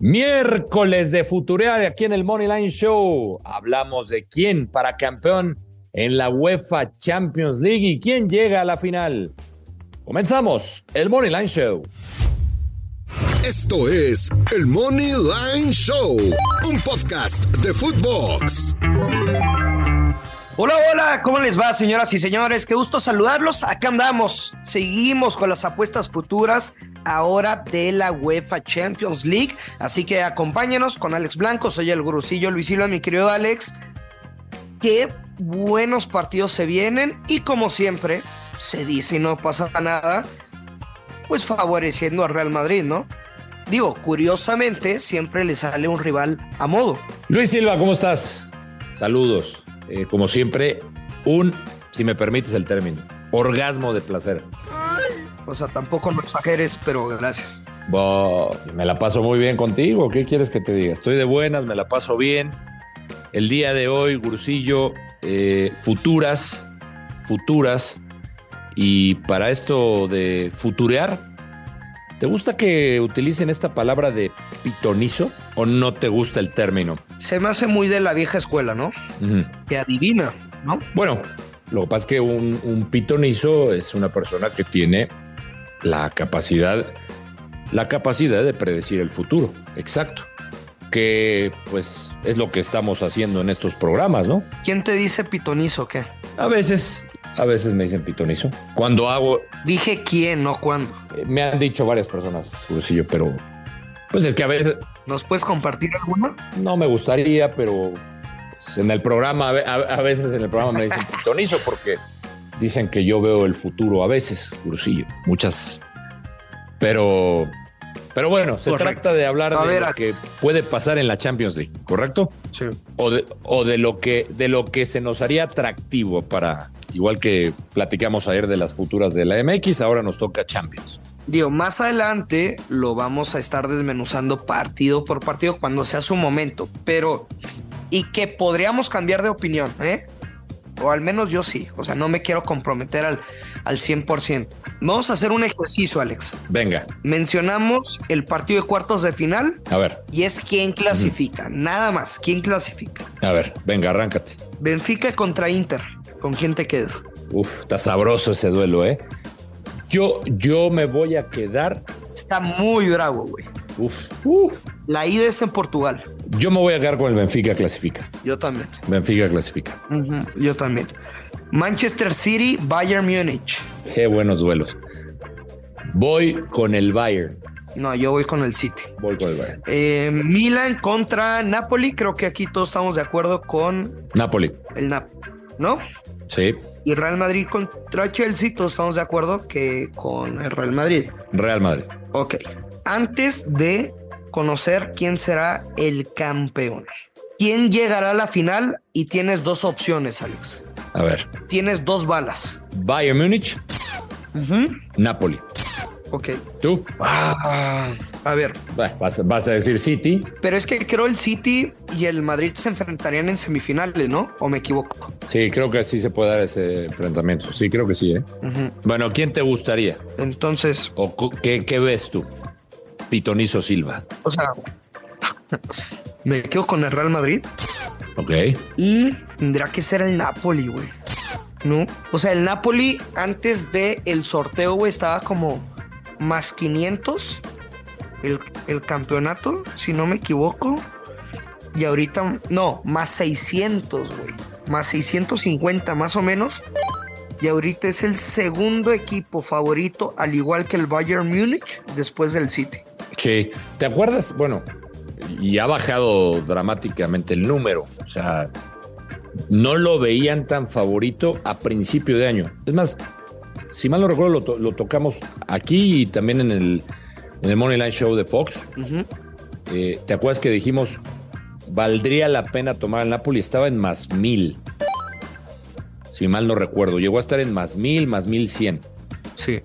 Miércoles de Futurear aquí en el Moneyline Show. Hablamos de quién para campeón en la UEFA Champions League y quién llega a la final. Comenzamos el Moneyline Show. Esto es el Moneyline Show, un podcast de Footbox. Hola, hola, ¿cómo les va, señoras y señores? Qué gusto saludarlos. Acá andamos. Seguimos con las apuestas futuras ahora de la UEFA Champions League. Así que acompáñenos con Alex Blanco. Soy el gurusillo Luis Silva, mi querido Alex. Qué buenos partidos se vienen y como siempre se dice y no pasa nada, pues favoreciendo al Real Madrid, ¿no? Digo, curiosamente siempre le sale un rival a modo. Luis Silva, ¿cómo estás? Saludos. Eh, como siempre, un, si me permites el término, orgasmo de placer. O sea, tampoco no exageres, pero gracias. me la paso muy bien contigo. ¿Qué quieres que te diga? Estoy de buenas, me la paso bien. El día de hoy, Gursillo, eh, futuras, futuras. Y para esto de futurear, ¿te gusta que utilicen esta palabra de pitonizo o no te gusta el término? Se me hace muy de la vieja escuela, ¿no? Que adivina, ¿no? Bueno, lo que pasa es que un, pitonizo es una persona que tiene la capacidad, la capacidad de predecir el futuro. Exacto. Que pues es lo que estamos haciendo en estos programas, ¿no? ¿Quién te dice pitonizo o qué? A veces, a veces me dicen pitonizo. Cuando hago. Dije quién, no cuándo. Eh, me han dicho varias personas, yo, pero pues es que a veces. ¿Nos puedes compartir alguna? No me gustaría, pero en el programa, a, veces en el programa me dicen pitonizo porque dicen que yo veo el futuro a veces, Cursillo. Muchas. Pero. Pero bueno, se trata de hablar de lo que puede pasar en la Champions League, ¿correcto? Sí. O de, o de lo que de lo que se nos haría atractivo para, igual que platicamos ayer de las futuras de la MX, ahora nos toca Champions. Digo, más adelante lo vamos a estar desmenuzando partido por partido cuando sea su momento, pero y que podríamos cambiar de opinión, ¿eh? O al menos yo sí, o sea, no me quiero comprometer al, al 100%. Vamos a hacer un ejercicio, Alex. Venga. Mencionamos el partido de cuartos de final. A ver. Y es quién clasifica, nada más, quién clasifica. A ver, venga, arráncate. Benfica contra Inter, ¿con quién te quedas? Uf, está sabroso ese duelo, ¿eh? Yo, yo me voy a quedar. Está muy bravo, güey. Uf, uf. La ida es en Portugal. Yo me voy a quedar con el Benfica clasifica. Yo también. Benfica clasifica. Yo también. Manchester City, Bayern Múnich. Qué buenos duelos. Voy con el Bayern. No, yo voy con el City. Voy con el Bayern. Eh, Milan contra Napoli. Creo que aquí todos estamos de acuerdo con Napoli. El Nap, ¿no? Sí y Real Madrid contra Chelsea, todos estamos de acuerdo que con el Real Madrid. Real Madrid. Ok. Antes de conocer quién será el campeón. ¿Quién llegará a la final? Y tienes dos opciones, Alex. A ver. Tienes dos balas. Bayern Múnich. Napoli. Ok. ¿Tú? Ah, a ver. Vas, vas, a decir City. Pero es que creo el City y el Madrid se enfrentarían en semifinales, ¿no? ¿O me equivoco? Sí, creo que sí se puede dar ese enfrentamiento. Sí, creo que sí, ¿eh? Bueno, ¿quién te gustaría? Entonces. ¿O qué, qué ves tú? Pitonizo Silva. O sea, me quedo con el Real Madrid. Ok. Y tendrá que ser el Napoli, güey. ¿No? O sea, el Napoli antes de el sorteo, güey, estaba como más 500 el, campeonato, si no me equivoco. Y ahorita, no, más 600, güey. Más 650 más o menos. Y ahorita es el segundo equipo favorito, al igual que el Bayern Múnich, después del City. Sí, ¿te acuerdas? Bueno, y ha bajado dramáticamente el número. O sea, no lo veían tan favorito a principio de año. Es más, si mal no recuerdo, lo, tocamos aquí y también en el, en el Moneyline Show de Fox. Eh, ¿Te acuerdas que dijimos, valdría la pena tomar al Napoli? Estaba en más mil. Si mal no recuerdo. Llegó a estar en más mil, más mil cien. Sí.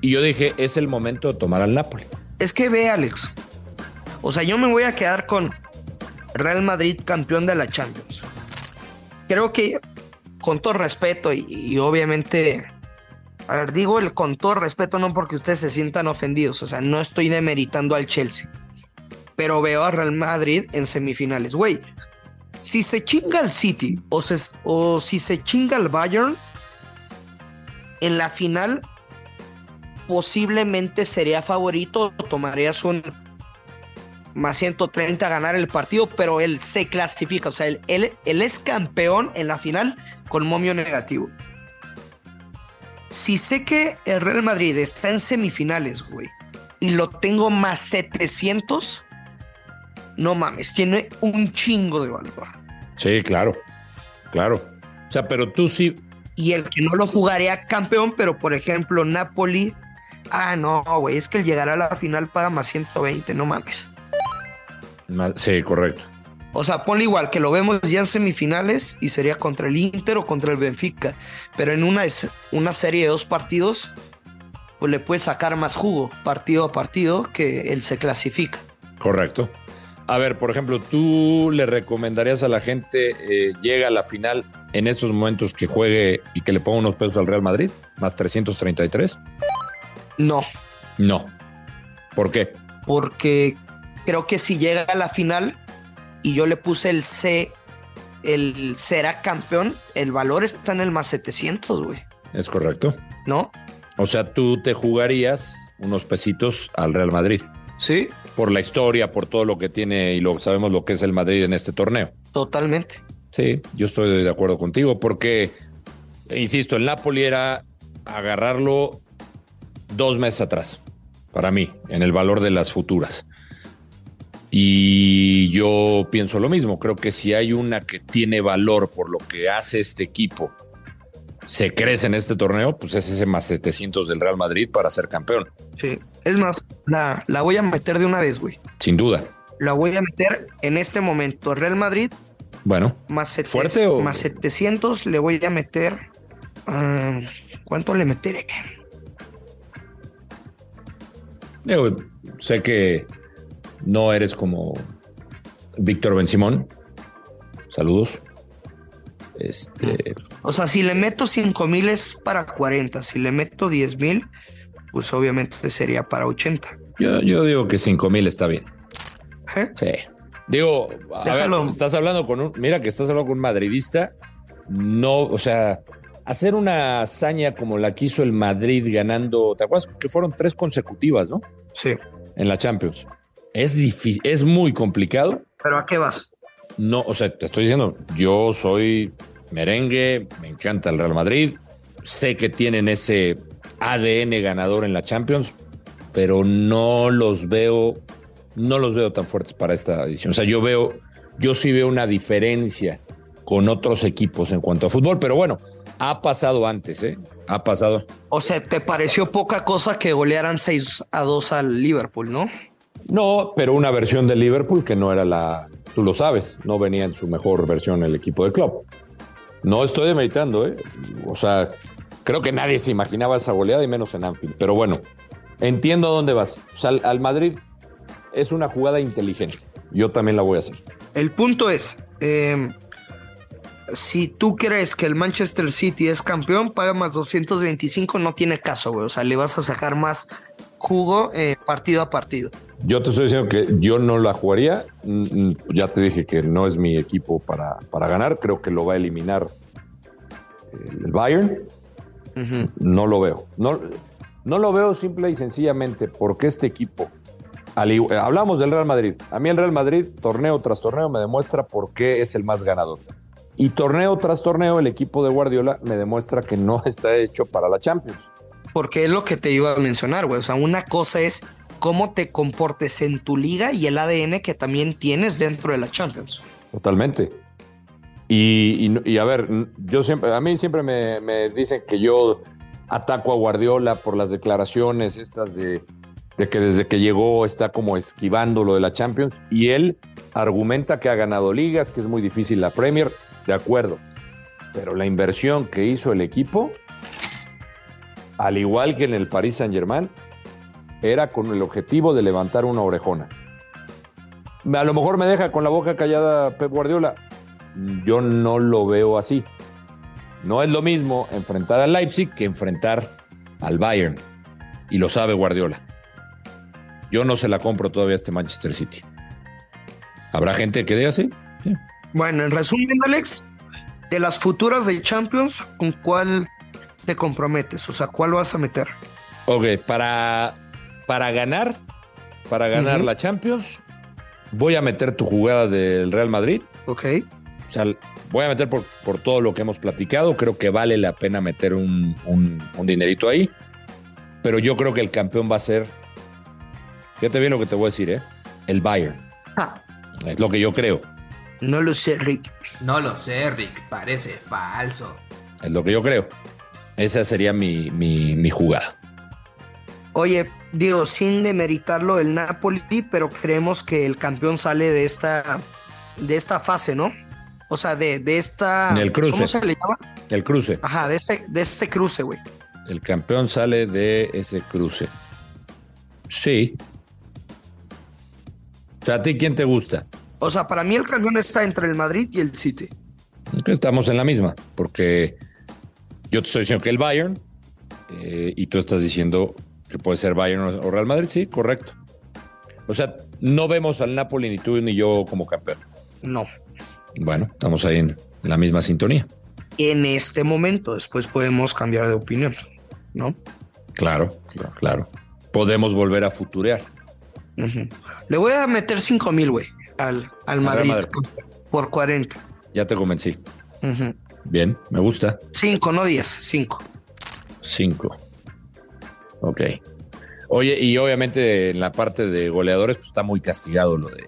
Y yo dije, es el momento de tomar al Napoli. Es que ve, Alex. O sea, yo me voy a quedar con Real Madrid campeón de la Champions. Creo que, con todo respeto y obviamente a ver, digo el con todo respeto, no porque ustedes se sientan ofendidos, o sea, no estoy demeritando al Chelsea. pero veo a Real Madrid en semifinales. Güey, si se chinga el City o, o si se chinga el Bayern, en la final posiblemente sería favorito, tomarías un más 130 a ganar el partido, pero él se clasifica, o sea, él, él, es campeón en la final con momio negativo. Si sé que el Real Madrid está en semifinales, güey, y lo tengo más 700, no mames, tiene un chingo de valor. Sí, claro, claro. O sea, pero tú sí. Y el que no lo jugaría campeón, pero por ejemplo, Napoli. Ah, no, güey, es que el llegar a la final paga más 120, no mames. Sí, correcto. O sea, ponle igual que lo vemos ya en semifinales y sería contra el Inter o contra el Benfica. Pero en una, una serie de dos partidos, pues le puede sacar más jugo partido a partido que él se clasifica. Correcto. A ver, por ejemplo, ¿tú le recomendarías a la gente, eh, llega a la final en estos momentos que juegue y que le ponga unos pesos al Real Madrid? Más 333. No. No. ¿Por qué? Porque creo que si llega a la final y yo le puse el C, el será campeón, el valor está en el más 700, güey. Es correcto. ¿No? O sea, tú te jugarías unos pesitos al Real Madrid. Sí. Por la historia, por todo lo que tiene y lo sabemos lo que es el Madrid en este torneo. Totalmente. Sí, yo estoy de acuerdo contigo porque, insisto, el Napoli era agarrarlo dos meses atrás, para mí, en el valor de las futuras. Y yo pienso lo mismo, creo que si hay una que tiene valor por lo que hace este equipo se crece en este torneo, pues es ese más 700 del Real Madrid para ser campeón. Sí, es más, la, la voy a meter de una vez, güey. Sin duda. La voy a meter en este momento. Real Madrid. Bueno. Más, ¿fuerte o... más 700 le voy a meter. Ah, ¿Cuánto le meteré? Yo sé que no eres como Víctor Ben Simón. Saludos. Este. O sea, si le meto 5 mil es para 40. Si le meto 10 mil, pues obviamente sería para 80. Yo, digo que 5 mil está bien. ¿Eh? Sí. Digo, estás hablando con un. Mira que estás hablando con un madridista. No, o sea, hacer una hazaña como la que hizo el Madrid ganando. ¿Te acuerdas que fueron tres consecutivas, no? Sí. En la Champions. Es difícil, es muy complicado. ¿Pero a qué vas? No, o sea, te estoy diciendo, yo soy merengue, me encanta el Real Madrid, sé que tienen ese ADN ganador en la Champions, pero no los veo, no los veo tan fuertes para esta edición. O sea, yo veo, yo sí veo una diferencia con otros equipos en cuanto a fútbol, pero bueno, ha pasado antes, ¿eh? Ha pasado. O sea, ¿te pareció poca cosa que golearan 6 a 2 al Liverpool, no? No, pero una versión de Liverpool que no era la, tú lo sabes, no venía en su mejor versión el equipo de club. No estoy meditando, ¿eh? O sea, creo que nadie se imaginaba esa goleada y menos en Anfield. Pero bueno, entiendo a dónde vas. O sea, al, Madrid es una jugada inteligente. Yo también la voy a hacer. El punto es, em, si tú crees que el Manchester City es campeón, paga más 225, no tiene caso, güey. O sea, le vas a sacar más jugo eh, partido a partido. Yo te estoy diciendo que yo no la jugaría. Mm, mm, ya te dije que no es mi equipo para, para ganar. Creo que lo va a eliminar el Bayern. No lo veo. No, no lo veo simple y sencillamente porque este equipo, hablamos del Real Madrid. A mí el Real Madrid, torneo tras torneo, me demuestra por qué es el más ganador. Y torneo tras torneo, el equipo de Guardiola me demuestra que no está hecho para la Champions. Porque es lo que te iba a mencionar, güey. O sea, una cosa es cómo te comportes en tu liga y el ADN que también tienes dentro de la Champions. Totalmente. Y, a ver, yo siempre, a mí siempre me, dicen que yo ataco a Guardiola por las declaraciones estas de, de, que desde que llegó está como esquivando lo de la Champions y él argumenta que ha ganado ligas, que es muy difícil la Premier, de acuerdo, pero la inversión que hizo el equipo, al igual que en el Paris Saint Germain, era con el objetivo de levantar una orejona. A lo mejor me deja con la boca callada Pep Guardiola. Yo no lo veo así. No es lo mismo enfrentar al Leipzig que enfrentar al Bayern. Y lo sabe Guardiola. Yo no se la compro todavía a este Manchester City. Habrá gente que diga así. Bueno, en resumen, Alex, de las futuras de Champions, ¿con cuál te comprometes? O sea, ¿cuál vas a meter? Ok, para, para ganar, para ganar la Champions, voy a meter tu jugada del Real Madrid. Ok. O sea, voy a meter por, por todo lo que hemos platicado. Creo que vale la pena meter un, un, un dinerito ahí. Pero yo creo que el campeón va a ser. Fíjate bien lo que te voy a decir, ¿eh? El Bayern. Ah, Es lo que yo creo. no lo sé, Rick. No lo sé, Rick, parece falso. Es lo que yo creo. Esa sería mi, mi, mi jugada. Oye, digo, sin demeritarlo el Napoli, pero creemos que el campeón sale de esta, de esta fase, ¿no? O sea, de, de esta. Cruce. ¿Cómo se le llama? El cruce. Ajá, de ese, de ese cruce, güey. El campeón sale de ese cruce. Sí. O sea, ¿a ti quién te gusta? O sea, para mí el campeón está entre el Madrid y el City. Que estamos en la misma, porque yo te estoy diciendo que el Bayern eh, y tú estás diciendo que puede ser Bayern o Real Madrid, sí, correcto. O sea, no vemos al Napoli ni tú ni yo como campeón. No. Bueno, estamos ahí en la misma sintonía. En este momento, después podemos cambiar de opinión, ¿no? Claro, claro, claro. Podemos volver a futurear. Le voy a meter 5 mil, güey, al, al Madrid, Madrid. por 40. Ya te convencí. Bien, me gusta. 5, no 10, 5. Cinco. Ok. Oye, y obviamente en la parte de goleadores, pues está muy castigado lo de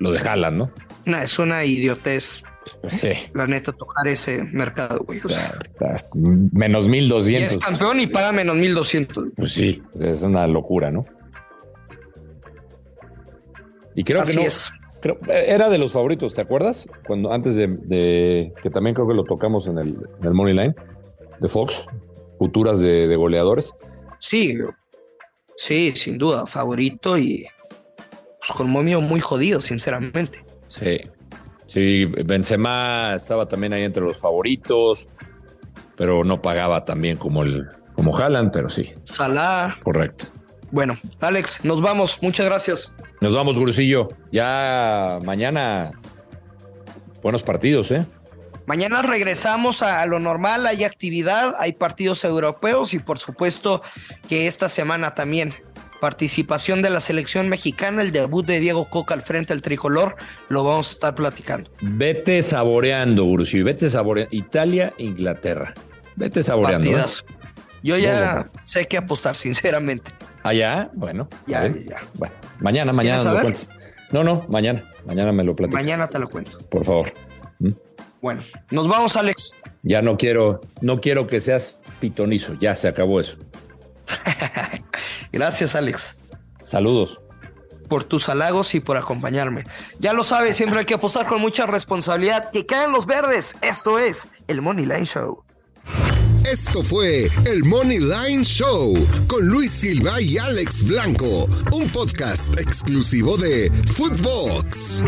lo de Haaland, ¿no? es una idiotez, Sí. la neta, tocar ese mercado, güey. O sea, Está- está menos y es 1200. campeón y paga menos 1200. Pues sí, es una locura, ¿no? Y creo Así que no. es. creo- era de los favoritos, ¿te acuerdas? Cuando antes de, de- que también creo que lo tocamos en el, en el Money Line de Fox, futuras de, de goleadores. Sí, sí, sin duda, favorito y pues con momio muy jodido, sinceramente. Sí. Sí, Benzema estaba también ahí entre los favoritos, pero no pagaba tan bien como el como Haaland, pero sí, Salah. correcto. Bueno, Alex, nos vamos. Muchas gracias. Nos vamos, Gurusillo. Ya mañana buenos partidos, ¿eh? Mañana regresamos a, a lo normal, hay actividad, hay partidos europeos y por supuesto que esta semana también participación de la selección mexicana, el debut de Diego Coca al frente al tricolor, lo vamos a estar platicando. Vete saboreando, Gurusillo. Vete saboreando. Italia, Inglaterra. Vete saboreando. ¿eh? Yo ya sé qué apostar, sinceramente. Allá, bueno. Ya, a ver. ya. Bueno, mañana, mañana ¿Quieres nos cuentas. No, no, mañana. Mañana me lo platicas. Mañana te lo cuento. Por favor. ¿Mm? Bueno, nos vamos, Alex. Ya no quiero, no quiero que seas pitonizo. Ya se acabó eso. Gracias, Alex, Saludos. por tus halagos y por acompañarme. Ya lo sabes, siempre hay que apostar con mucha responsabilidad. Que caen los verdes. Esto es el Money Line Show. Esto fue el Money Line Show con Luis Silva y Alex Blanco, un podcast exclusivo de Footbox.